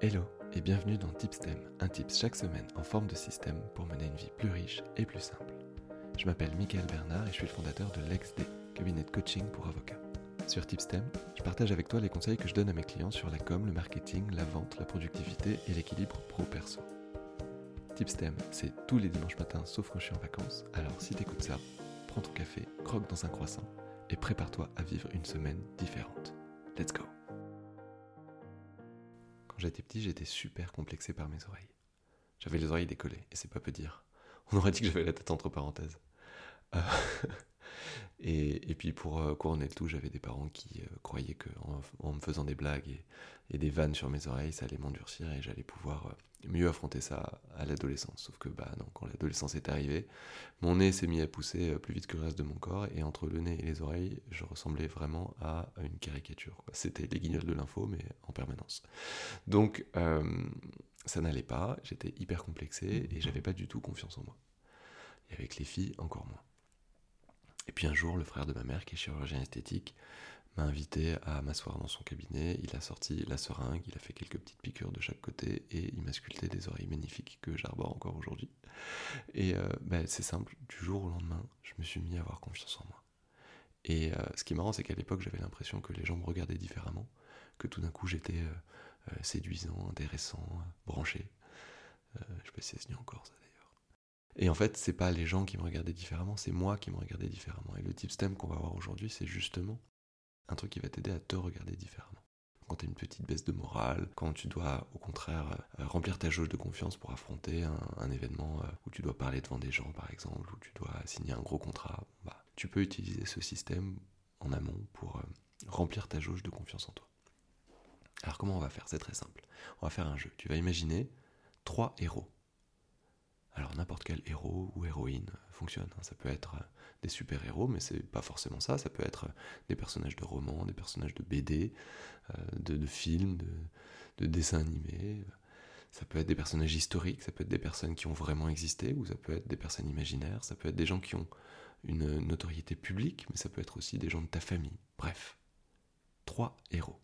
Hello et bienvenue dans Tipstem, un tips chaque semaine en forme de système pour mener une vie plus riche et plus simple. Je m'appelle Michael Bernard et je suis le fondateur de LexD, cabinet de coaching pour avocats. Sur Tipstem, je partage avec toi les conseils que je donne à mes clients sur la com, le marketing, la vente, la productivité et l'équilibre pro-perso. Tipstem, c'est tous les dimanches matins sauf quand je suis en vacances, alors si t'écoutes ça, prends ton café, croque dans un croissant et prépare-toi à vivre une semaine différente. Let's go Quand j'étais petit, j'étais super complexé par mes oreilles. J'avais les oreilles décollées, et c'est pas peu dire. On aurait dit que j'avais la tête entre parenthèses. Euh, et, puis pour euh, couronner le tout, j'avais des parents qui euh, croyaient qu'en en, me faisant des blagues et, des vannes sur mes oreilles, ça allait m'endurcir et j'allais pouvoir mieux affronter ça à l'adolescence. Sauf que bah non, quand l'adolescence est arrivée, mon nez s'est mis à pousser plus vite que le reste de mon corps et entre le nez et les oreilles, je ressemblais vraiment à une caricature. C'était les guignols de l'info, mais en permanence. Donc ça n'allait pas, j'étais hyper complexé et j'avais pas du tout confiance en moi. Et avec les filles, encore moins. Et puis un jour, le frère de ma mère, qui est chirurgien esthétique, m'a invité à m'asseoir dans son cabinet. Il a sorti la seringue, il a fait quelques petites piqûres de chaque côté et il m'a sculpté des oreilles magnifiques que j'arbore encore aujourd'hui. Et euh, ben, c'est simple, du jour au lendemain, je me suis mis à avoir confiance en moi. Et euh, ce qui est marrant, c'est qu'à l'époque, j'avais l'impression que les gens me regardaient différemment, que tout d'un coup, j'étais euh, séduisant, intéressant, branché. je sais pas si ça encore ça et en fait, c'est pas les gens qui me regardaient différemment, c'est moi qui me regardais différemment. Et le type STEM qu'on va voir aujourd'hui, c'est justement un truc qui va t'aider à te regarder différemment. Quand tu as une petite baisse de morale, quand tu dois au contraire euh, remplir ta jauge de confiance pour affronter un, événement euh, où tu dois parler devant des gens par exemple, où tu dois signer un gros contrat, bah, tu peux utiliser ce système en amont pour euh, remplir ta jauge de confiance en toi. Alors comment on va faire? C'est très simple. On va faire un jeu. Tu vas imaginer trois héros alors n'importe quel héros ou héroïne fonctionne. Hein. Ça peut être euh, des super-héros, mais c'est pas forcément ça. Ça peut être euh, des personnages de romans, des personnages de BD, euh, de, films, de, dessins animés. Ça peut être des personnages historiques, ça peut être des personnes qui ont vraiment existé, ou ça peut être des personnes imaginaires, ça peut être des gens qui ont une notoriété publique, mais ça peut être aussi des gens de ta famille. Bref, trois héros.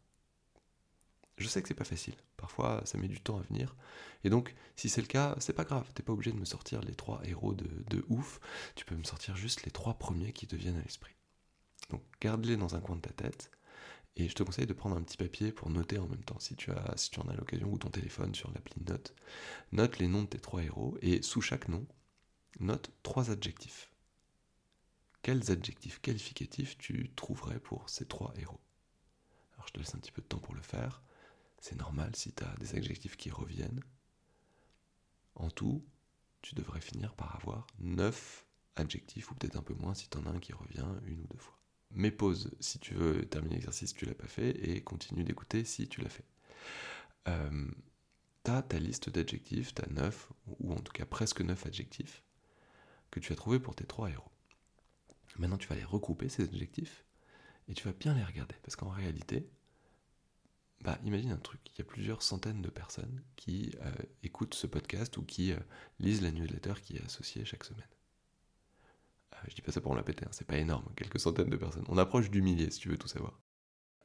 Je sais que c'est pas facile. Parfois, ça met du temps à venir. Et donc, si c'est le cas, c'est pas grave. T'es pas obligé de me sortir les trois héros de, ouf. Tu peux me sortir juste les trois premiers qui te viennent à l'esprit. Donc, garde-les dans un coin de ta tête. Et je te conseille de prendre un petit papier pour noter en même temps, si tu, as, si tu en as l'occasion, ou ton téléphone sur l'appli Note. Note les noms de tes trois héros, et sous chaque nom, note trois adjectifs. Quels adjectifs qualificatifs tu trouverais pour ces trois héros? Alors je te laisse un petit peu de temps pour le faire. C'est normal si tu as des adjectifs qui reviennent. En tout, tu devrais finir par avoir 9 adjectifs, ou peut-être un peu moins si tu en as un qui revient une ou deux fois. Mais pause si tu veux terminer l'exercice si tu l'as pas fait, et continue d'écouter si tu l'as fait. Euh, tu as ta liste d'adjectifs, tu as 9, ou en tout cas presque 9 adjectifs, que tu as trouvé pour tes trois héros. Maintenant, tu vas les regrouper, ces adjectifs, et tu vas bien les regarder, parce qu'en réalité, bah, imagine un truc, il y a plusieurs centaines de personnes qui euh, écoutent ce podcast ou qui euh, lisent la newsletter qui est associée chaque semaine. Euh, je dis pas ça pour me la péter, c'est pas énorme, quelques centaines de personnes. On approche du millier si tu veux tout savoir.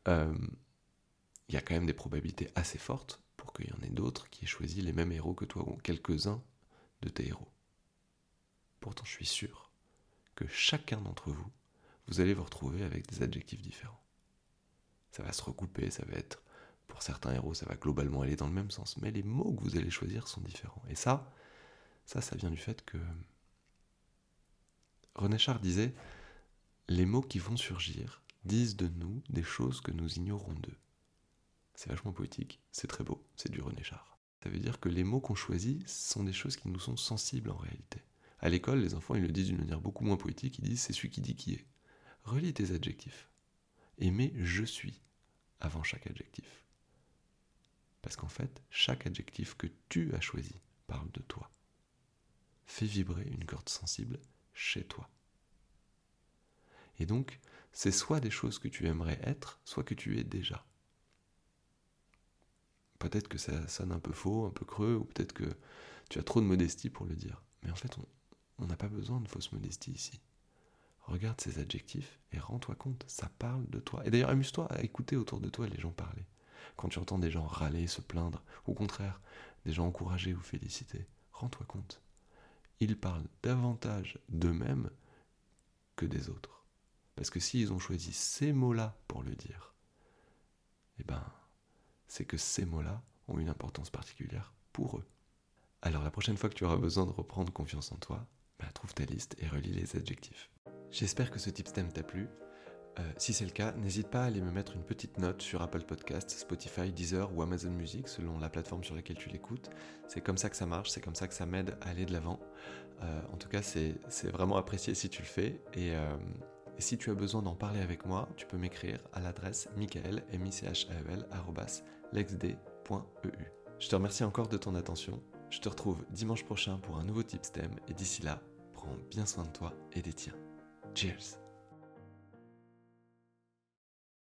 Il y a quand même des probabilités assez fortes pour qu'il y en ait d'autres qui aient choisi les mêmes héros que toi, ou quelques-uns de tes héros. Pourtant, je suis sûr que chacun d'entre vous, vous allez vous retrouver avec des adjectifs différents. Ça va se recouper, ça va être pour certains héros, ça va globalement aller dans le même sens, mais les mots que vous allez choisir sont différents. Et ça, ça, ça vient du fait que René Char disait Les mots qui vont surgir disent de nous des choses que nous ignorons d'eux. C'est vachement poétique, c'est très beau, c'est du René Char. Ça veut dire que les mots qu'on choisit sont des choses qui nous sont sensibles en réalité. À l'école, les enfants, ils le disent d'une manière beaucoup moins poétique, ils disent c'est celui qui dit qui est. Relis tes adjectifs. Et je suis avant chaque adjectif. Parce qu'en fait, chaque adjectif que tu as choisi parle de toi. Fais vibrer une corde sensible chez toi. Et donc, c'est soit des choses que tu aimerais être, soit que tu es déjà. Peut-être que ça sonne un peu faux, un peu creux, ou peut-être que tu as trop de modestie pour le dire. Mais en fait, on n'a pas besoin de fausse modestie ici. Regarde ces adjectifs et rends-toi compte, ça parle de toi. Et d'ailleurs, amuse-toi à écouter autour de toi les gens parler. Quand tu entends des gens râler, se plaindre, ou au contraire, des gens encourager ou féliciter, rends-toi compte. Ils parlent davantage d'eux-mêmes que des autres. Parce que s'ils ont choisi ces mots-là pour le dire, eh ben, c'est que ces mots-là ont une importance particulière pour eux. Alors la prochaine fois que tu auras besoin de reprendre confiance en toi, bah, trouve ta liste et relis les adjectifs. J'espère que ce type stem t'a plu. Euh, si c'est le cas, n'hésite pas à aller me mettre une petite note sur Apple Podcasts, Spotify, Deezer ou Amazon Music, selon la plateforme sur laquelle tu l'écoutes. C'est comme ça que ça marche, c'est comme ça que ça m'aide à aller de l'avant. Euh, en tout cas, c'est vraiment apprécié si tu le fais. Euh, et, si tu as besoin d'en parler avec moi, tu peux m'écrire à l'adresse michael, h Je te remercie encore de ton attention. Je te retrouve dimanche prochain pour un nouveau tip stem et d'ici là, prends bien soin de toi et des tiens. Cheers